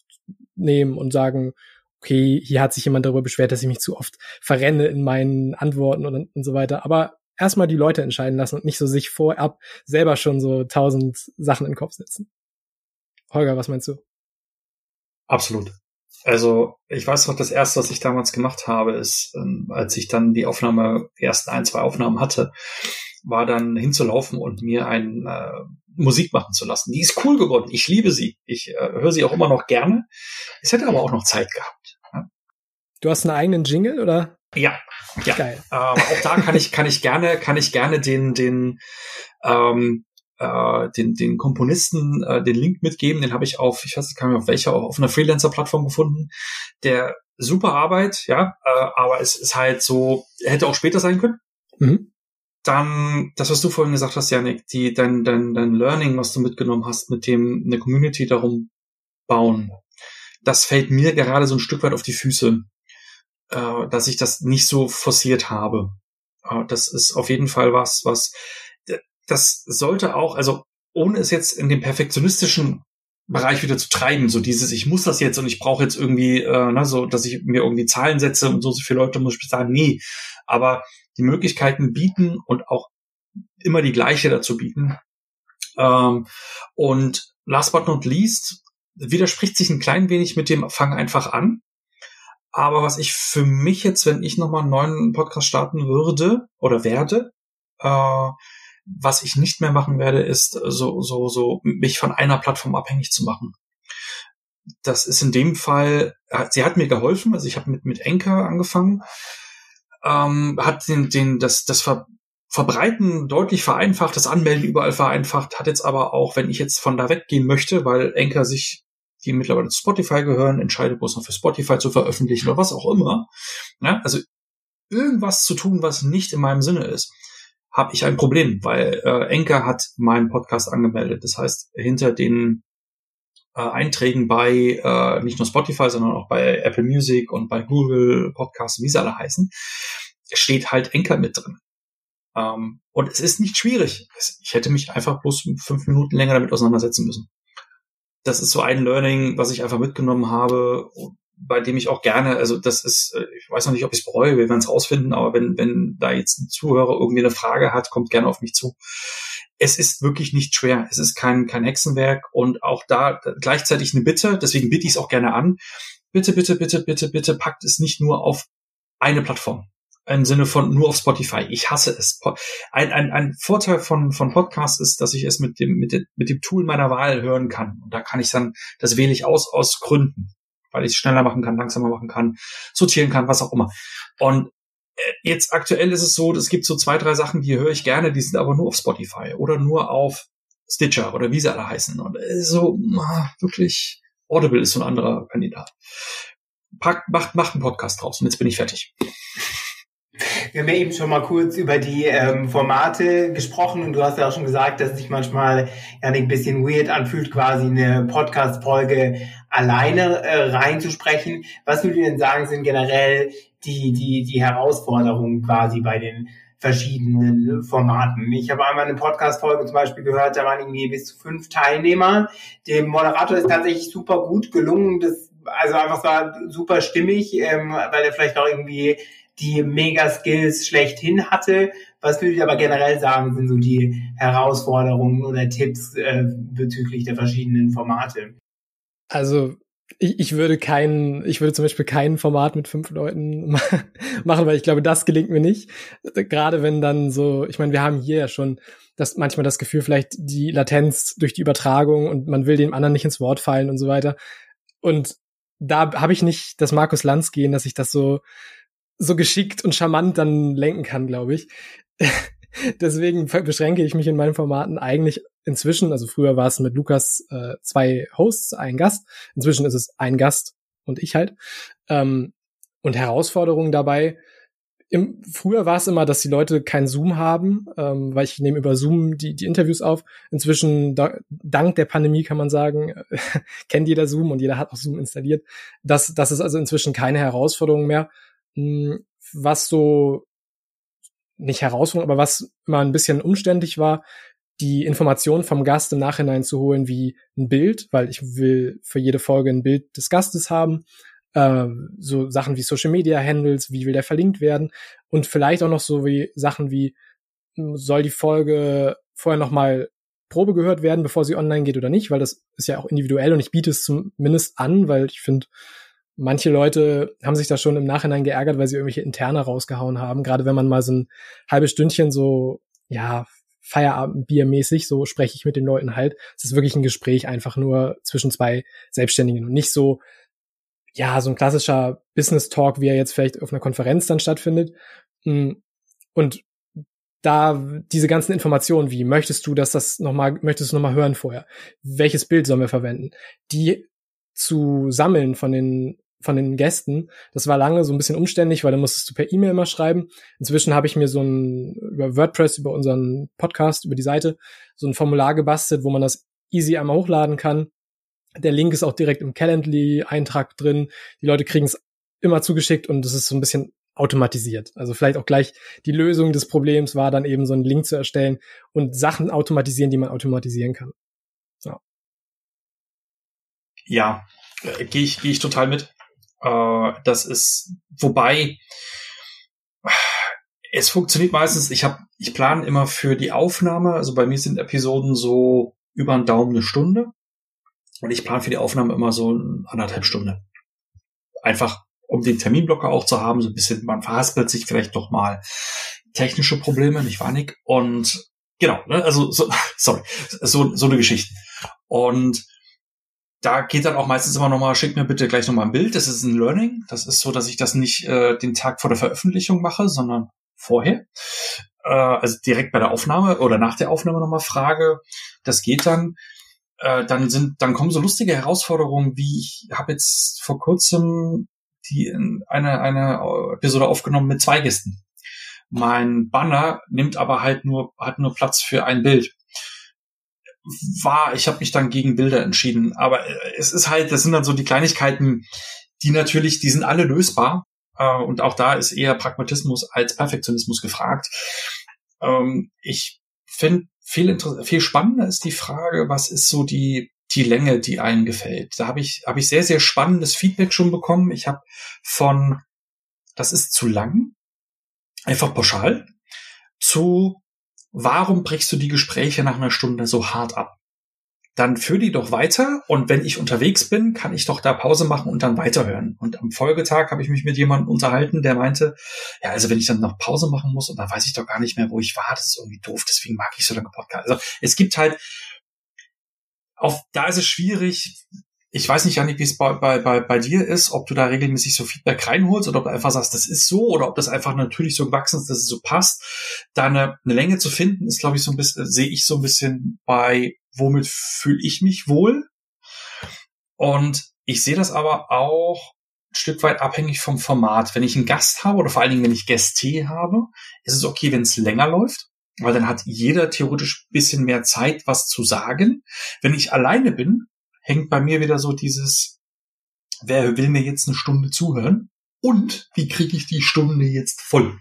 nehmen und sagen, okay, hier hat sich jemand darüber beschwert, dass ich mich zu oft verrenne in meinen Antworten und, und so weiter. Aber erstmal die Leute entscheiden lassen und nicht so sich vorab selber schon so tausend Sachen in den Kopf setzen. Holger, was meinst du? Absolut. Also ich weiß noch, das erste, was ich damals gemacht habe, ist, ähm, als ich dann die Aufnahme, die ersten ein, zwei Aufnahmen hatte, war dann hinzulaufen und mir ein äh, Musik machen zu lassen. Die ist cool geworden. Ich liebe sie. Ich äh, höre sie auch immer noch gerne. Es hätte aber auch noch Zeit gehabt. Ja. Du hast einen eigenen Jingle oder? Ja, ja. Geil. Ähm, auch da kann ich kann ich gerne kann ich gerne den den ähm, äh, den den Komponisten äh, den Link mitgeben. Den habe ich auf ich weiß nicht, kann auf welcher auf einer Freelancer-Plattform gefunden. Der super Arbeit, ja, äh, aber es ist halt so hätte auch später sein können. Mhm dann das, was du vorhin gesagt hast, Janik, die, dein, dein, dein Learning, was du mitgenommen hast, mit dem eine Community darum bauen, das fällt mir gerade so ein Stück weit auf die Füße, äh, dass ich das nicht so forciert habe. Äh, das ist auf jeden Fall was, was das sollte auch, also ohne es jetzt in dem perfektionistischen Bereich wieder zu treiben, so dieses, ich muss das jetzt und ich brauche jetzt irgendwie, äh, ne, so, dass ich mir irgendwie Zahlen setze und so, so viele Leute muss ich sagen, nee, aber die Möglichkeiten bieten und auch immer die gleiche dazu bieten. Ähm, und last but not least widerspricht sich ein klein wenig mit dem Fang einfach an. Aber was ich für mich jetzt, wenn ich nochmal einen neuen Podcast starten würde oder werde, äh, was ich nicht mehr machen werde, ist so, so, so, mich von einer Plattform abhängig zu machen. Das ist in dem Fall, sie hat mir geholfen, also ich habe mit, mit Anchor angefangen ähm, hat den, den, das, das Ver Verbreiten deutlich vereinfacht, das Anmelden überall vereinfacht, hat jetzt aber auch, wenn ich jetzt von da weggehen möchte, weil Enker sich, die mittlerweile zu Spotify gehören, entscheidet bloß noch für Spotify zu veröffentlichen oder was auch immer. Ja, also irgendwas zu tun, was nicht in meinem Sinne ist, habe ich ein Problem, weil äh, Enker hat meinen Podcast angemeldet. Das heißt, hinter den äh, Einträgen bei äh, nicht nur Spotify, sondern auch bei Apple Music und bei Google Podcasts, wie sie alle heißen, steht halt Enker mit drin. Ähm, und es ist nicht schwierig. Ich hätte mich einfach bloß fünf Minuten länger damit auseinandersetzen müssen. Das ist so ein Learning, was ich einfach mitgenommen habe, bei dem ich auch gerne, also das ist, äh, ich weiß noch nicht, ob ich es bereue, wir werden es rausfinden, aber wenn, wenn da jetzt ein Zuhörer irgendwie eine Frage hat, kommt gerne auf mich zu. Es ist wirklich nicht schwer. Es ist kein, kein Hexenwerk und auch da gleichzeitig eine Bitte, deswegen bitte ich es auch gerne an. Bitte, bitte, bitte, bitte, bitte packt es nicht nur auf eine Plattform im Sinne von nur auf Spotify. Ich hasse es. Ein, ein, ein Vorteil von, von Podcasts ist, dass ich es mit dem, mit, dem, mit dem Tool meiner Wahl hören kann. Und da kann ich dann, das wähle ich aus, aus Gründen. Weil ich es schneller machen kann, langsamer machen kann, sortieren kann, was auch immer. Und äh, jetzt aktuell ist es so, es gibt so zwei, drei Sachen, die höre ich gerne, die sind aber nur auf Spotify oder nur auf Stitcher oder wie sie alle heißen. Und äh, so, wirklich, Audible ist so ein anderer Kandidat. Packt, macht, macht einen Podcast draus und jetzt bin ich fertig. Wir haben ja eben schon mal kurz über die ähm, Formate gesprochen und du hast ja auch schon gesagt, dass es sich manchmal ja ein bisschen weird anfühlt, quasi eine Podcast-Folge alleine äh, reinzusprechen. Was würdet ihr denn sagen, sind generell die, die, die Herausforderungen quasi bei den verschiedenen Formaten. Ich habe einmal eine Podcast-Folge zum Beispiel gehört, da waren irgendwie bis zu fünf Teilnehmer. Dem Moderator ist tatsächlich super gut gelungen. Das, also einfach war super stimmig, ähm, weil er vielleicht auch irgendwie die Mega-Skills schlechthin hatte. Was würde ich aber generell sagen, sind so die Herausforderungen oder Tipps äh, bezüglich der verschiedenen Formate? Also ich, ich würde keinen, ich würde zum Beispiel kein Format mit fünf Leuten machen, weil ich glaube, das gelingt mir nicht. Gerade wenn dann so, ich meine, wir haben hier ja schon das manchmal das Gefühl, vielleicht die Latenz durch die Übertragung und man will dem anderen nicht ins Wort fallen und so weiter. Und da habe ich nicht das Markus Lanz gehen, dass ich das so so geschickt und charmant dann lenken kann, glaube ich. Deswegen beschränke ich mich in meinen Formaten eigentlich inzwischen, also früher war es mit Lukas äh, zwei Hosts, ein Gast, inzwischen ist es ein Gast und ich halt. Ähm, und Herausforderungen dabei, im, früher war es immer, dass die Leute kein Zoom haben, ähm, weil ich nehme über Zoom die, die Interviews auf. Inzwischen, da, dank der Pandemie kann man sagen, kennt jeder Zoom und jeder hat auch Zoom installiert. Das, das ist also inzwischen keine Herausforderung mehr. Hm, was so nicht Herausforderung, aber was immer ein bisschen umständlich war, die Informationen vom Gast im Nachhinein zu holen, wie ein Bild, weil ich will für jede Folge ein Bild des Gastes haben, äh, so Sachen wie Social Media Handles, wie will der verlinkt werden und vielleicht auch noch so wie Sachen wie hm, soll die Folge vorher noch mal Probe gehört werden, bevor sie online geht oder nicht, weil das ist ja auch individuell und ich biete es zumindest an, weil ich finde, manche Leute haben sich da schon im Nachhinein geärgert, weil sie irgendwelche Interne rausgehauen haben. Gerade wenn man mal so ein halbes Stündchen so, ja, Feierabendbiermäßig, so spreche ich mit den Leuten halt. Es ist wirklich ein Gespräch einfach nur zwischen zwei Selbstständigen und nicht so, ja, so ein klassischer Business Talk, wie er jetzt vielleicht auf einer Konferenz dann stattfindet. Mm, und da diese ganzen Informationen, wie möchtest du, dass das nochmal, möchtest du nochmal hören vorher? Welches Bild sollen wir verwenden? Die zu sammeln von den von den Gästen. Das war lange so ein bisschen umständlich, weil dann musstest du per E-Mail immer schreiben. Inzwischen habe ich mir so ein über WordPress, über unseren Podcast, über die Seite, so ein Formular gebastelt, wo man das easy einmal hochladen kann. Der Link ist auch direkt im Calendly-Eintrag drin. Die Leute kriegen es immer zugeschickt und es ist so ein bisschen automatisiert. Also vielleicht auch gleich die Lösung des Problems war dann eben so einen Link zu erstellen und Sachen automatisieren, die man automatisieren kann. Ja, ja äh, gehe ich, geh ich total mit. Äh, das ist, wobei, es funktioniert meistens, ich habe, ich plane immer für die Aufnahme, also bei mir sind Episoden so über einen Daumen eine Stunde. Und ich plane für die Aufnahme immer so anderthalb Stunde. Einfach, um den Terminblocker auch zu haben, so ein bisschen, man verhaspelt sich vielleicht doch mal technische Probleme, nicht wahr, Nick? Und genau, ne, also so, sorry, so, so eine Geschichte. Und da geht dann auch meistens immer nochmal, schick mir bitte gleich nochmal ein Bild. Das ist ein Learning. Das ist so, dass ich das nicht äh, den Tag vor der Veröffentlichung mache, sondern vorher. Äh, also direkt bei der Aufnahme oder nach der Aufnahme nochmal frage. Das geht dann. Äh, dann sind, dann kommen so lustige Herausforderungen, wie ich habe jetzt vor kurzem die eine, eine Episode aufgenommen mit zwei Gästen. Mein Banner nimmt aber halt nur, hat nur Platz für ein Bild war, ich habe mich dann gegen Bilder entschieden. Aber äh, es ist halt, das sind dann so die Kleinigkeiten, die natürlich, die sind alle lösbar. Äh, und auch da ist eher Pragmatismus als Perfektionismus gefragt. Ähm, ich finde viel, viel spannender ist die Frage, was ist so die die Länge, die einem gefällt. Da habe ich habe ich sehr sehr spannendes Feedback schon bekommen. Ich habe von das ist zu lang, einfach pauschal, zu warum brichst du die Gespräche nach einer Stunde so hart ab? Dann führ die doch weiter und wenn ich unterwegs bin, kann ich doch da Pause machen und dann weiterhören. Und am Folgetag habe ich mich mit jemandem unterhalten, der meinte, ja, also wenn ich dann noch Pause machen muss und dann weiß ich doch gar nicht mehr, wo ich war, das ist irgendwie doof, deswegen mag ich so lange Podcast. Also es gibt halt, auf, da ist es schwierig, ich weiß nicht, Janik, wie es bei, bei, bei, dir ist, ob du da regelmäßig so Feedback reinholst oder ob du einfach sagst, das ist so oder ob das einfach natürlich so gewachsen ist, dass es so passt. Da eine, eine Länge zu finden, ist, glaube ich, so ein bisschen, sehe ich so ein bisschen bei, womit fühle ich mich wohl? Und ich sehe das aber auch ein Stück weit abhängig vom Format. Wenn ich einen Gast habe oder vor allen Dingen, wenn ich Gäste habe, ist es okay, wenn es länger läuft, weil dann hat jeder theoretisch bisschen mehr Zeit, was zu sagen. Wenn ich alleine bin, hängt bei mir wieder so dieses, wer will mir jetzt eine Stunde zuhören? Und wie kriege ich die Stunde jetzt voll?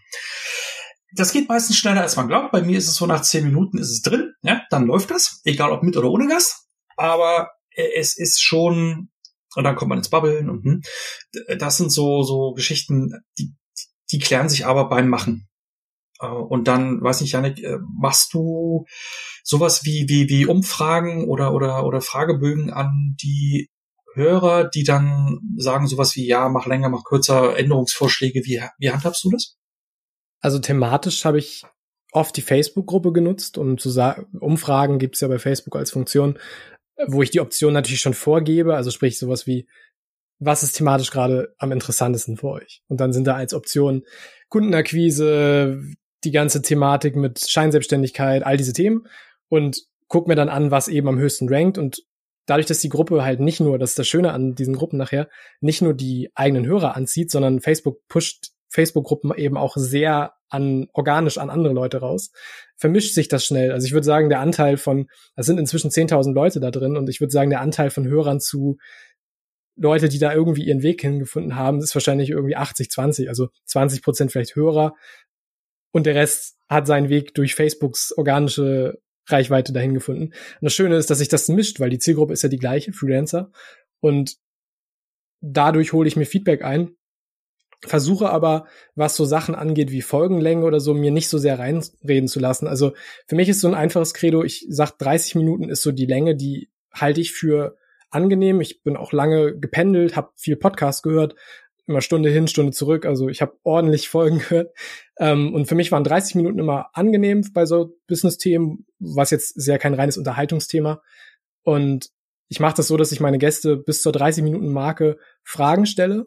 Das geht meistens schneller, als man glaubt. Bei mir ist es so, nach zehn Minuten ist es drin. Ja, dann läuft das. Egal ob mit oder ohne Gast. Aber es ist schon, und dann kommt man ins Babbeln und hm, das sind so, so Geschichten, die, die klären sich aber beim Machen. Äh, und dann, weiß nicht, Janik, äh, machst du sowas wie, wie, wie Umfragen oder, oder, oder Fragebögen an die Hörer, die dann sagen sowas wie, ja, mach länger, mach kürzer, Änderungsvorschläge. Wie, wie handhabst du das? Also thematisch habe ich oft die Facebook-Gruppe genutzt, um zu sagen, Umfragen gibt's ja bei Facebook als Funktion, wo ich die Option natürlich schon vorgebe, also sprich sowas wie, was ist thematisch gerade am interessantesten für euch? Und dann sind da als Option Kundenakquise, die ganze Thematik mit Scheinselbstständigkeit, all diese Themen und guck mir dann an, was eben am höchsten rankt und dadurch, dass die Gruppe halt nicht nur, das ist das Schöne an diesen Gruppen nachher, nicht nur die eigenen Hörer anzieht, sondern Facebook pusht Facebook-Gruppen eben auch sehr an organisch an andere Leute raus, vermischt sich das schnell. Also ich würde sagen, der Anteil von, es sind inzwischen 10.000 Leute da drin und ich würde sagen, der Anteil von Hörern zu Leute, die da irgendwie ihren Weg hingefunden haben, ist wahrscheinlich irgendwie 80, 20, also 20 Prozent vielleicht Hörer und der Rest hat seinen Weg durch Facebooks organische Reichweite dahin gefunden. Und das Schöne ist, dass sich das mischt, weil die Zielgruppe ist ja die gleiche, Freelancer. Und dadurch hole ich mir Feedback ein, versuche aber, was so Sachen angeht wie Folgenlänge oder so, mir nicht so sehr reinreden zu lassen. Also für mich ist so ein einfaches Credo, ich sag 30 Minuten ist so die Länge, die halte ich für angenehm. Ich bin auch lange gependelt, habe viel Podcast gehört, immer Stunde hin, Stunde zurück. Also ich habe ordentlich Folgen gehört. Ähm, und für mich waren 30 Minuten immer angenehm bei so Business-Themen, was jetzt sehr kein reines Unterhaltungsthema. Und ich mache das so, dass ich meine Gäste bis zur 30 Minuten Marke Fragen stelle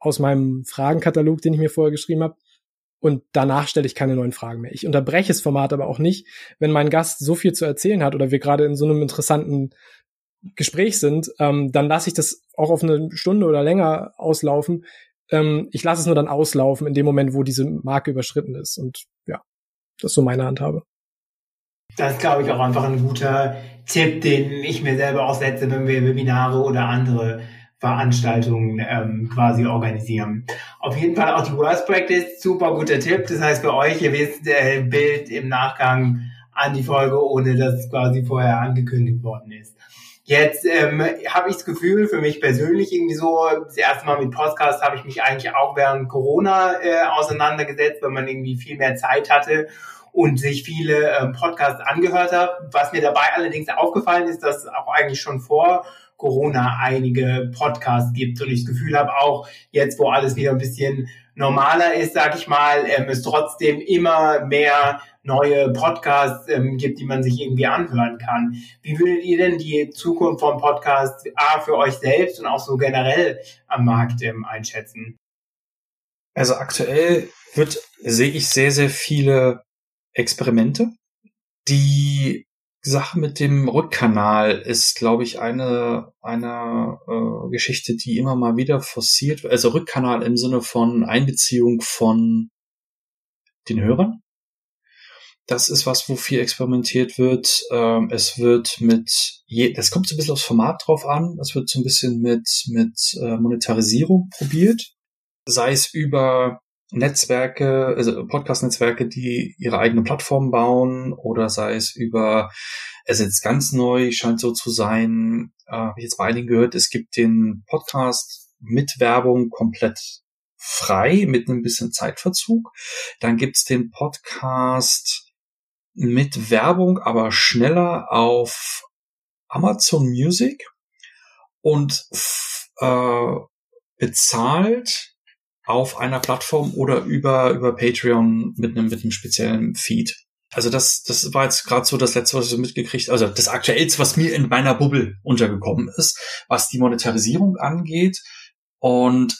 aus meinem Fragenkatalog, den ich mir vorher geschrieben habe. Und danach stelle ich keine neuen Fragen mehr. Ich unterbreche das Format aber auch nicht, wenn mein Gast so viel zu erzählen hat oder wir gerade in so einem interessanten Gespräch sind, ähm, dann lasse ich das auch auf eine Stunde oder länger auslaufen. Ähm, ich lasse es nur dann auslaufen in dem Moment, wo diese Marke überschritten ist. Und ja, das ist so meine Handhabe. Das ist, glaube ich, auch einfach ein guter Tipp, den ich mir selber auch setze, wenn wir Webinare oder andere Veranstaltungen ähm, quasi organisieren. Auf jeden Fall auch die Worst Practice, super guter Tipp. Das heißt für euch, ihr wisst, äh, Bild im Nachgang an die Folge, ohne dass es quasi vorher angekündigt worden ist. Jetzt ähm, habe ich das Gefühl, für mich persönlich irgendwie so, das erste Mal mit Podcast habe ich mich eigentlich auch während Corona äh, auseinandergesetzt, weil man irgendwie viel mehr Zeit hatte und sich viele ähm, Podcasts angehört hat. Was mir dabei allerdings aufgefallen ist, dass auch eigentlich schon vor Corona einige Podcasts gibt und ich das Gefühl habe auch jetzt, wo alles wieder ein bisschen normaler ist, sag ich mal, ähm, es trotzdem immer mehr neue Podcasts ähm, gibt, die man sich irgendwie anhören kann. Wie würdet ihr denn die Zukunft vom Podcast A für euch selbst und auch so generell am Markt ähm, einschätzen? Also aktuell wird, sehe ich sehr, sehr viele Experimente. Die Sache mit dem Rückkanal ist, glaube ich, eine, eine äh, Geschichte, die immer mal wieder forciert, also Rückkanal im Sinne von Einbeziehung von den Hörern Das ist was, wo viel experimentiert wird. Ähm, es wird mit, je, das kommt so ein bisschen aufs Format drauf an. Es wird so ein bisschen mit, mit äh, Monetarisierung probiert. Sei es über Netzwerke, also Podcast-Netzwerke, die ihre eigene Plattform bauen oder sei es über, es ist jetzt ganz neu, scheint so zu sein, äh, habe ich jetzt bei einigen gehört, es gibt den Podcast mit Werbung komplett frei mit einem bisschen Zeitverzug. Dann gibt's den Podcast mit Werbung, aber schneller auf Amazon Music und äh, bezahlt auf einer Plattform oder über, über Patreon mit einem, mit einem speziellen Feed. Also das, das war jetzt gerade so das letzte, was ich so mitgekriegt, also das aktuellste, was mir in meiner Bubble untergekommen ist, was die Monetarisierung angeht. Und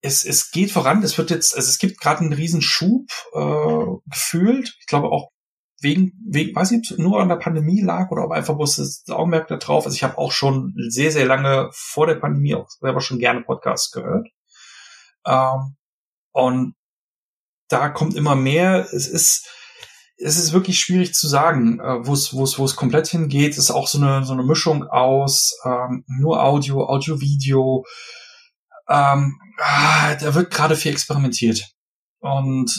es, es geht voran, es wird jetzt, also es gibt gerade einen riesen Schub äh, gefühlt. Ich glaube auch wegen, wegen, weiß ich, nur an der Pandemie lag oder ob einfach bloß das Augenmerk da drauf. Also ich habe auch schon sehr, sehr lange vor der Pandemie auch selber schon gerne Podcasts gehört. Ähm, und da kommt immer mehr. Es ist, es ist wirklich schwierig zu sagen, äh, wo es, wo es, wo es komplett hingeht. Es ist auch so eine, so eine Mischung aus ähm, nur Audio, Audio-Video. Ähm, ah, da wird gerade viel experimentiert. Und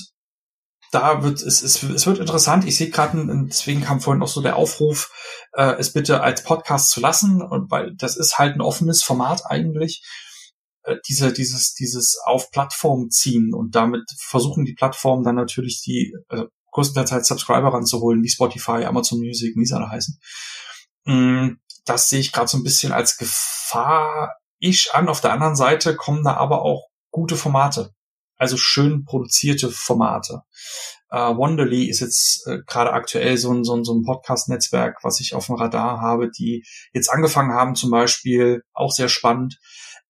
da wird es, es, es wird interessant. Ich sehe gerade, deswegen kam vorhin auch so der Aufruf, äh, es bitte als Podcast zu lassen, und weil das ist halt ein offenes Format eigentlich. Äh, diese, dieses, dieses auf Plattform ziehen und damit versuchen die Plattformen dann natürlich die äh, größtenteils halt Subscriber ranzuholen, wie Spotify, Amazon Music, wie sie alle heißen. Mm, das sehe ich gerade so ein bisschen als Gefahr ich an. Auf der anderen Seite kommen da aber auch gute Formate. Also schön produzierte Formate. Uh, Wonderly ist jetzt äh, gerade aktuell so ein, so ein, so ein Podcast-Netzwerk, was ich auf dem Radar habe, die jetzt angefangen haben, zum Beispiel, auch sehr spannend,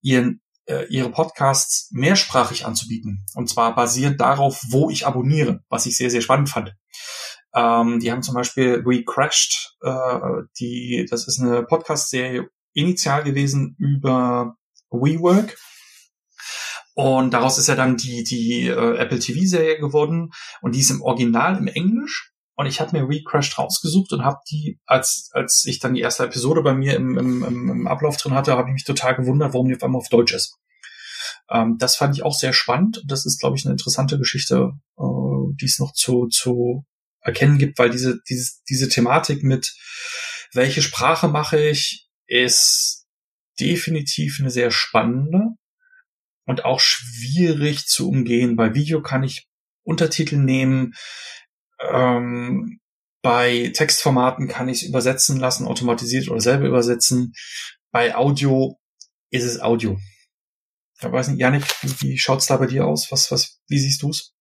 ihren äh, ihre Podcasts mehrsprachig anzubieten. Und zwar basierend darauf, wo ich abonniere, was ich sehr, sehr spannend fand. Ähm, die haben zum Beispiel We Crashed, äh, die, das ist eine Podcast-Serie initial gewesen über WeWork. Und daraus ist ja dann die, die äh, Apple TV-Serie geworden. Und die ist im Original im Englisch. Und ich habe mir WeCrashed rausgesucht und habe die, als, als ich dann die erste Episode bei mir im, im, im Ablauf drin hatte, habe ich mich total gewundert, warum die auf einmal auf Deutsch ist. Ähm, das fand ich auch sehr spannend. Das ist, glaube ich, eine interessante Geschichte, äh, die es noch zu, zu erkennen gibt, weil diese, diese, diese Thematik mit welche Sprache mache ich, ist definitiv eine sehr spannende und auch schwierig zu umgehen. Bei Video kann ich Untertitel nehmen, ähm, bei Textformaten kann ich es übersetzen lassen, automatisiert oder selber übersetzen. Bei Audio ist es Audio. Ich weiß nicht, Janik, wie, wie schaut's da bei dir aus? Was, was, wie siehst du's?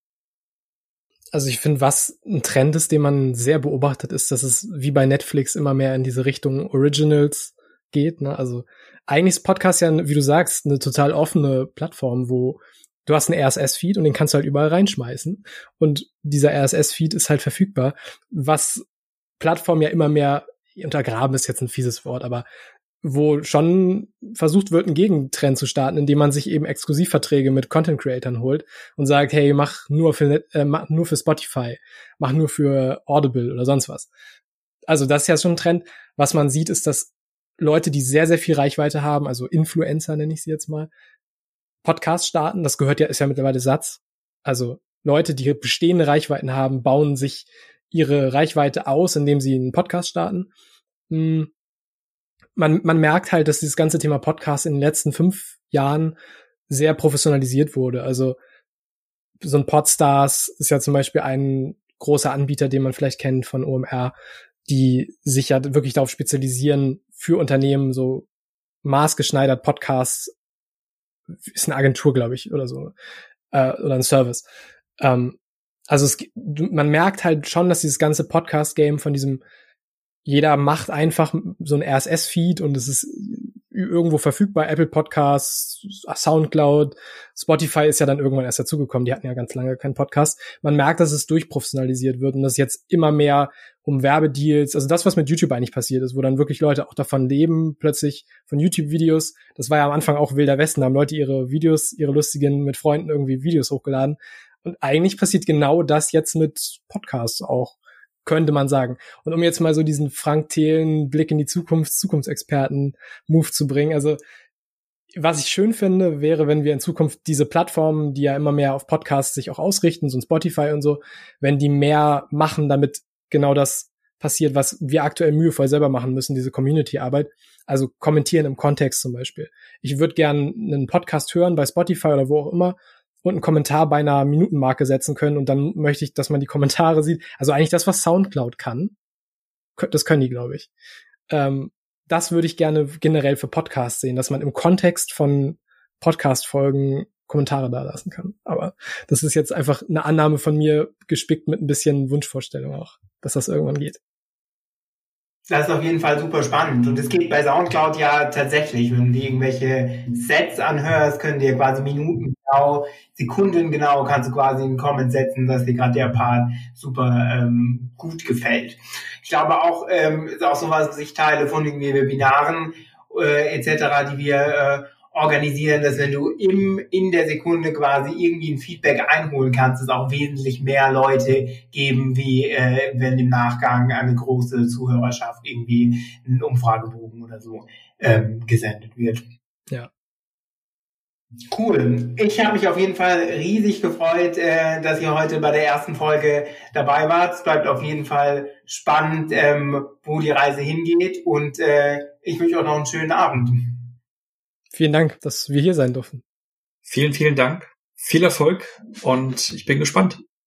Also ich finde, was ein Trend ist, den man sehr beobachtet, ist, dass es wie bei Netflix immer mehr in diese Richtung Originals geht. Ne? Also eigentlich ist Podcast ja, wie du sagst, eine total offene Plattform, wo du hast einen RSS-Feed und den kannst du halt überall reinschmeißen. Und dieser RSS-Feed ist halt verfügbar, was Plattformen ja immer mehr untergraben ist jetzt ein fieses Wort, aber wo schon versucht wird, einen Gegentrend zu starten, indem man sich eben Exklusivverträge mit Content Creatern holt und sagt, hey, mach nur für äh, mach nur für Spotify, mach nur für Audible oder sonst was. Also das ist ja schon ein Trend. Was man sieht, ist, dass Leute, die sehr, sehr viel Reichweite haben, also Influencer nenne ich sie jetzt mal, Podcast starten. Das gehört ja, ist ja mittlerweile Satz. Also Leute, die bestehende Reichweiten haben, bauen sich ihre Reichweite aus, indem sie einen Podcast starten. Hm. Man, man merkt halt, dass dieses ganze Thema Podcast in den letzten fünf Jahren sehr professionalisiert wurde. Also so ein Podstars ist ja zum Beispiel ein großer Anbieter, den man vielleicht kennt von OMR, die sich ja wirklich darauf spezialisieren, für Unternehmen so maßgeschneidert Podcasts ist eine Agentur, glaube ich, oder so, äh, oder ein Service. Ähm, also es, man merkt halt schon, dass dieses ganze Podcast-Game von diesem jeder macht einfach so ein RSS-Feed und es ist irgendwo verfügbar. Apple Podcasts, Soundcloud, Spotify ist ja dann irgendwann erst dazugekommen. Die hatten ja ganz lange keinen Podcast. Man merkt, dass es durchprofessionalisiert wird und dass jetzt immer mehr um Werbedeals, also das, was mit YouTube eigentlich passiert ist, wo dann wirklich Leute auch davon leben, plötzlich von YouTube-Videos. Das war ja am Anfang auch wilder Westen. Da haben Leute ihre Videos, ihre lustigen mit Freunden irgendwie Videos hochgeladen Und eigentlich passiert genau das jetzt mit Podcasts auch, könnte man sagen. Und um jetzt mal so diesen Frank Thelen Blick in die Zukunft, Zukunftsexperten-Move zu bringen, also was ich schön finde, wäre, wenn wir in Zukunft diese Plattformen, die ja immer mehr auf Podcasts sich auch ausrichten, so ein Spotify und so, wenn die mehr machen, damit genau das passiert, was wir aktuell mühevoll selber machen müssen, diese Community-Arbeit. Also kommentieren im Kontext zum Beispiel. Ich würde gern einen Podcast hören bei Spotify oder wo auch immer und einen Kommentar bei einer Minutenmarke setzen können und dann möchte ich, dass man die Kommentare sieht. Also eigentlich das, was Soundcloud kann. Das können die, glaube ich. Ähm, das würde ich gerne generell für Podcasts sehen, dass man im Kontext von Podcast-Folgen Kommentare da lassen kann. Aber das ist jetzt einfach eine Annahme von mir, gespickt mit ein bisschen Wunschvorstellung auch, dass das irgendwann geht. Das ist auf jeden Fall super spannend. Und es geht bei Soundcloud ja tatsächlich, wenn du irgendwelche Sets anhörst, können dir quasi Minuten genau, Sekunden genau, kannst du quasi einen Comment setzen, dass dir gerade der Part super ähm, gut gefällt. Ich glaube auch, ähm, ist auch sowas, was ich teile von den Webinaren äh, etc., die wir äh, organisieren, dass wenn du im, in der Sekunde quasi irgendwie ein Feedback einholen kannst, es auch wesentlich mehr Leute geben, wie äh, wenn im Nachgang eine große Zuhörerschaft irgendwie einen Umfragebogen oder so ähm, gesendet wird. Ja. Cool. Ich habe mich auf jeden Fall riesig gefreut, äh, dass ihr heute bei der ersten Folge dabei wart. Es bleibt auf jeden Fall spannend, ähm, wo die Reise hingeht und äh, ich wünsche euch noch einen schönen Abend. Vielen Dank, dass wir hier sein durften. Vielen, vielen Dank. Viel Erfolg und ich bin gespannt.